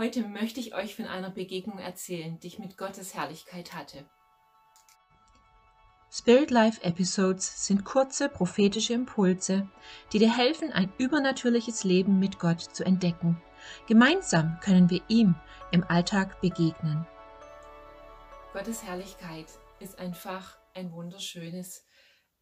Heute möchte ich euch von einer Begegnung erzählen, die ich mit Gottes Herrlichkeit hatte. Spirit Life Episodes sind kurze prophetische Impulse, die dir helfen, ein übernatürliches Leben mit Gott zu entdecken. Gemeinsam können wir ihm im Alltag begegnen. Gottes Herrlichkeit ist einfach ein wunderschönes,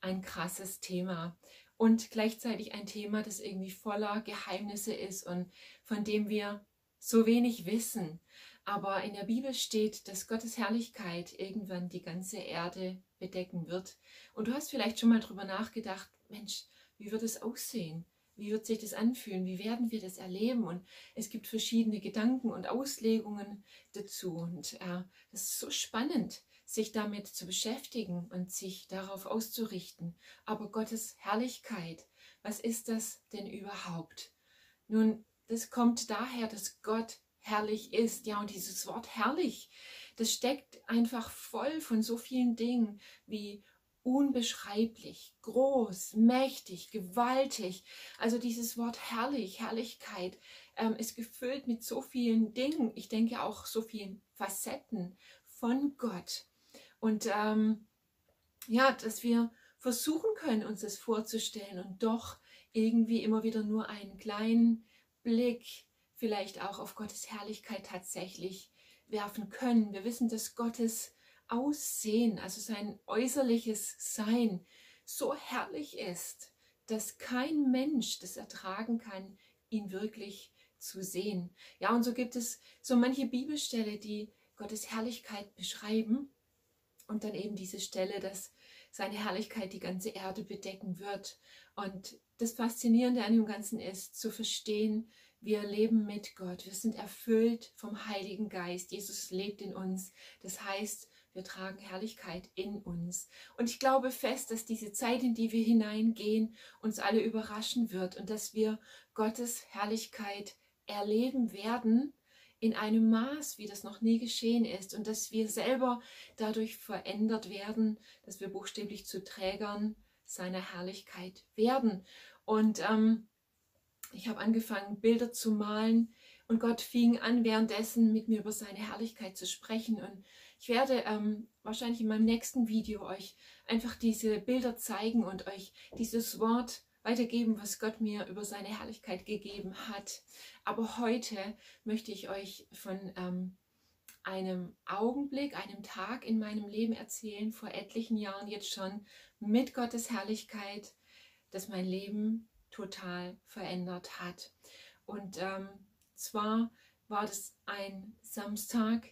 ein krasses Thema und gleichzeitig ein Thema, das irgendwie voller Geheimnisse ist und von dem wir so wenig wissen. Aber in der Bibel steht, dass Gottes Herrlichkeit irgendwann die ganze Erde bedecken wird. Und du hast vielleicht schon mal drüber nachgedacht, Mensch, wie wird es aussehen? Wie wird sich das anfühlen? Wie werden wir das erleben? Und es gibt verschiedene Gedanken und Auslegungen dazu. Und äh, das ist so spannend sich damit zu beschäftigen und sich darauf auszurichten. Aber Gottes Herrlichkeit, was ist das denn überhaupt? Nun, das kommt daher, dass Gott herrlich ist. Ja, und dieses Wort herrlich, das steckt einfach voll von so vielen Dingen wie unbeschreiblich, groß, mächtig, gewaltig. Also dieses Wort herrlich, Herrlichkeit ähm, ist gefüllt mit so vielen Dingen. Ich denke auch so vielen Facetten von Gott. Und ähm, ja, dass wir versuchen können, uns das vorzustellen und doch irgendwie immer wieder nur einen kleinen Blick vielleicht auch auf Gottes Herrlichkeit tatsächlich werfen können. Wir wissen, dass Gottes Aussehen, also sein äußerliches Sein, so herrlich ist, dass kein Mensch das ertragen kann, ihn wirklich zu sehen. Ja, und so gibt es so manche Bibelstelle, die Gottes Herrlichkeit beschreiben. Und dann eben diese Stelle, dass seine Herrlichkeit die ganze Erde bedecken wird. Und das Faszinierende an dem Ganzen ist, zu verstehen, wir leben mit Gott. Wir sind erfüllt vom Heiligen Geist. Jesus lebt in uns. Das heißt, wir tragen Herrlichkeit in uns. Und ich glaube fest, dass diese Zeit, in die wir hineingehen, uns alle überraschen wird und dass wir Gottes Herrlichkeit erleben werden in einem Maß, wie das noch nie geschehen ist und dass wir selber dadurch verändert werden, dass wir buchstäblich zu Trägern seiner Herrlichkeit werden. Und ähm, ich habe angefangen, Bilder zu malen und Gott fing an, währenddessen mit mir über seine Herrlichkeit zu sprechen. Und ich werde ähm, wahrscheinlich in meinem nächsten Video euch einfach diese Bilder zeigen und euch dieses Wort weitergeben, was Gott mir über seine Herrlichkeit gegeben hat. Aber heute möchte ich euch von ähm, einem Augenblick, einem Tag in meinem Leben erzählen, vor etlichen Jahren jetzt schon, mit Gottes Herrlichkeit, das mein Leben total verändert hat. Und ähm, zwar war das ein Samstag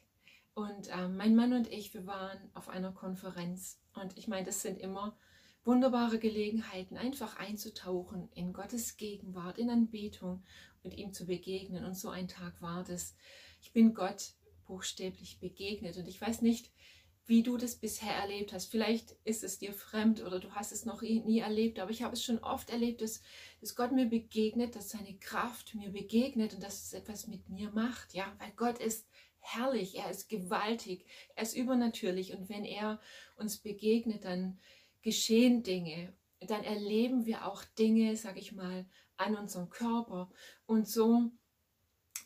und äh, mein Mann und ich, wir waren auf einer Konferenz. Und ich meine, das sind immer wunderbare Gelegenheiten, einfach einzutauchen in Gottes Gegenwart, in Anbetung und ihm zu begegnen. Und so ein Tag war das. Ich bin Gott buchstäblich begegnet. Und ich weiß nicht, wie du das bisher erlebt hast. Vielleicht ist es dir fremd oder du hast es noch nie erlebt, aber ich habe es schon oft erlebt, dass, dass Gott mir begegnet, dass seine Kraft mir begegnet und dass es etwas mit mir macht. Ja, weil Gott ist herrlich, er ist gewaltig, er ist übernatürlich und wenn er uns begegnet, dann geschehen Dinge, dann erleben wir auch Dinge, sag ich mal, an unserem Körper. Und so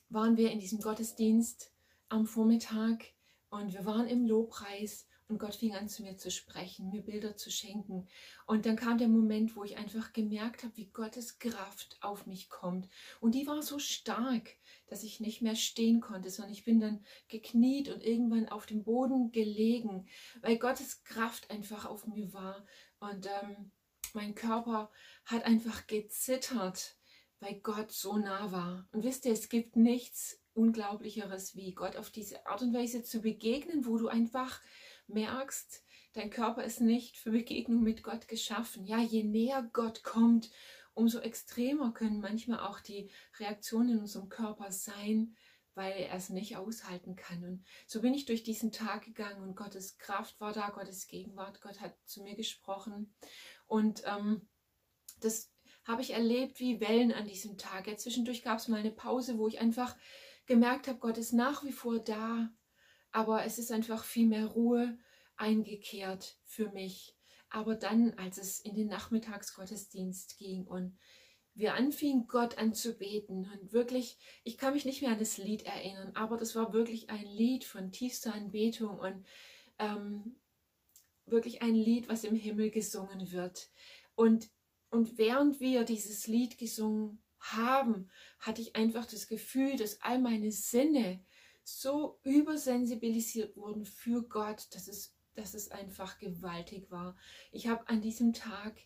waren wir in diesem Gottesdienst am Vormittag und wir waren im Lobpreis und Gott fing an zu mir zu sprechen, mir Bilder zu schenken. Und dann kam der Moment, wo ich einfach gemerkt habe, wie Gottes Kraft auf mich kommt. Und die war so stark, dass ich nicht mehr stehen konnte, sondern ich bin dann gekniet und irgendwann auf dem Boden gelegen, weil Gottes Kraft einfach auf mir war. Und ähm, mein Körper hat einfach gezittert, weil Gott so nah war. Und wisst ihr, es gibt nichts Unglaublicheres, wie Gott auf diese Art und Weise zu begegnen, wo du einfach merkst, dein Körper ist nicht für Begegnung mit Gott geschaffen. Ja, je näher Gott kommt, umso extremer können manchmal auch die Reaktionen in unserem Körper sein, weil er es nicht aushalten kann. Und so bin ich durch diesen Tag gegangen und Gottes Kraft war da, Gottes Gegenwart, Gott hat zu mir gesprochen. Und ähm, das habe ich erlebt wie Wellen an diesem Tag. Ja, zwischendurch gab es mal eine Pause, wo ich einfach gemerkt habe, Gott ist nach wie vor da, aber es ist einfach viel mehr Ruhe eingekehrt für mich. Aber dann, als es in den Nachmittagsgottesdienst ging und wir anfingen, Gott anzubeten. Und wirklich, ich kann mich nicht mehr an das Lied erinnern, aber das war wirklich ein Lied von tiefster Anbetung und ähm, wirklich ein Lied, was im Himmel gesungen wird. Und, und während wir dieses Lied gesungen haben, hatte ich einfach das Gefühl, dass all meine Sinne so übersensibilisiert wurden für Gott, dass es, dass es einfach gewaltig war. Ich habe an diesem Tag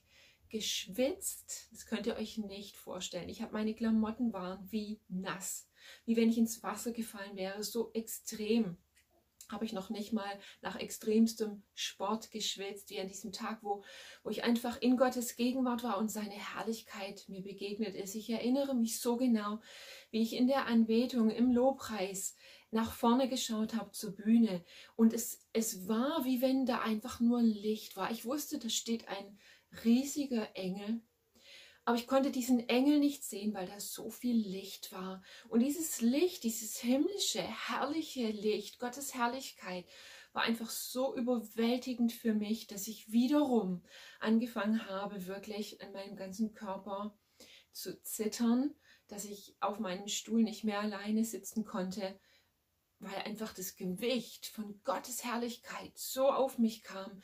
geschwitzt. Das könnt ihr euch nicht vorstellen. Ich habe meine Klamotten waren wie nass, wie wenn ich ins Wasser gefallen wäre, so extrem habe ich noch nicht mal nach extremstem Sport geschwitzt, wie an diesem Tag, wo, wo ich einfach in Gottes Gegenwart war und seine Herrlichkeit mir begegnet ist. Ich erinnere mich so genau, wie ich in der Anbetung, im Lobpreis nach vorne geschaut habe zur Bühne und es, es war, wie wenn da einfach nur Licht war. Ich wusste, da steht ein riesiger Engel aber ich konnte diesen Engel nicht sehen, weil da so viel Licht war. Und dieses Licht, dieses himmlische, herrliche Licht, Gottes Herrlichkeit, war einfach so überwältigend für mich, dass ich wiederum angefangen habe, wirklich an meinem ganzen Körper zu zittern, dass ich auf meinem Stuhl nicht mehr alleine sitzen konnte, weil einfach das Gewicht von Gottes Herrlichkeit so auf mich kam.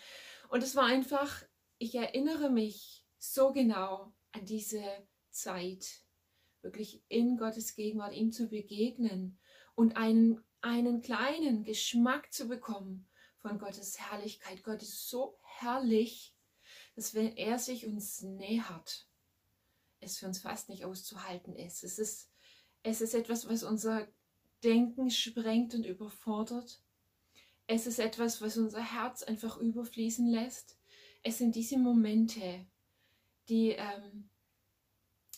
Und es war einfach, ich erinnere mich so genau an diese Zeit, wirklich in Gottes Gegenwart ihm zu begegnen und einen, einen kleinen Geschmack zu bekommen von Gottes Herrlichkeit. Gott ist so herrlich, dass wenn er sich uns nähert, es für uns fast nicht auszuhalten ist. Es ist, es ist etwas, was unser Denken sprengt und überfordert. Es ist etwas, was unser Herz einfach überfließen lässt. Es sind diese Momente, die ähm,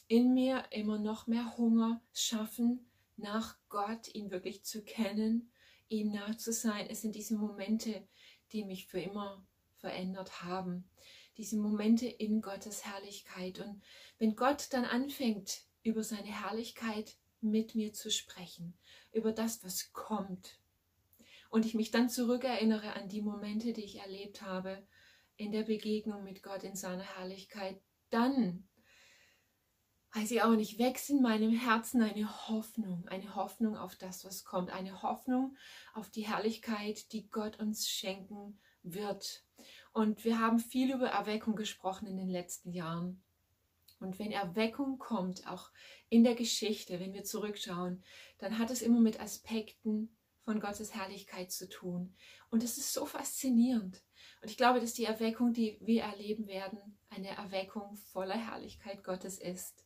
in mir immer noch mehr Hunger schaffen, nach Gott, ihn wirklich zu kennen, ihm nah zu sein. Es sind diese Momente, die mich für immer verändert haben. Diese Momente in Gottes Herrlichkeit. Und wenn Gott dann anfängt, über seine Herrlichkeit mit mir zu sprechen, über das, was kommt, und ich mich dann zurückerinnere an die Momente, die ich erlebt habe in der Begegnung mit Gott in seiner Herrlichkeit, dann weiß ich auch nicht, wächst in meinem Herzen eine Hoffnung, eine Hoffnung auf das, was kommt, eine Hoffnung auf die Herrlichkeit, die Gott uns schenken wird. Und wir haben viel über Erweckung gesprochen in den letzten Jahren. Und wenn Erweckung kommt, auch in der Geschichte, wenn wir zurückschauen, dann hat es immer mit Aspekten von Gottes Herrlichkeit zu tun. Und es ist so faszinierend. Und ich glaube, dass die Erweckung, die wir erleben werden, eine Erweckung voller Herrlichkeit Gottes ist.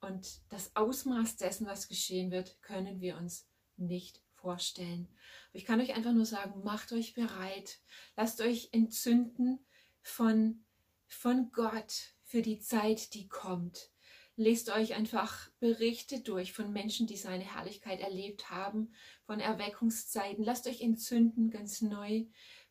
Und das Ausmaß dessen, was geschehen wird, können wir uns nicht vorstellen. Ich kann euch einfach nur sagen, macht euch bereit, lasst euch entzünden von, von Gott für die Zeit, die kommt. Lest euch einfach Berichte durch von Menschen, die seine Herrlichkeit erlebt haben, von Erweckungszeiten. Lasst euch entzünden ganz neu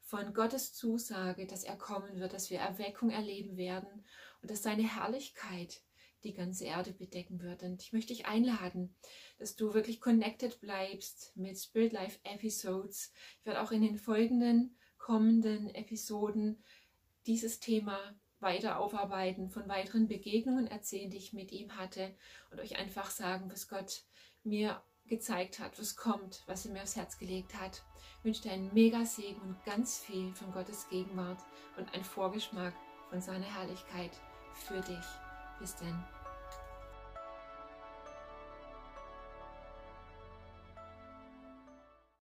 von Gottes Zusage, dass er kommen wird, dass wir Erweckung erleben werden und dass seine Herrlichkeit die ganze Erde bedecken wird. Und ich möchte dich einladen, dass du wirklich connected bleibst mit Spirit Life Episodes. Ich werde auch in den folgenden kommenden Episoden dieses Thema weiter aufarbeiten, von weiteren Begegnungen erzählen, die ich mit ihm hatte und euch einfach sagen, was Gott mir gezeigt hat, was kommt, was er mir aufs Herz gelegt hat. Ich wünsche dir einen mega Segen und ganz viel von Gottes Gegenwart und einen Vorgeschmack von seiner Herrlichkeit für dich. Bis dann.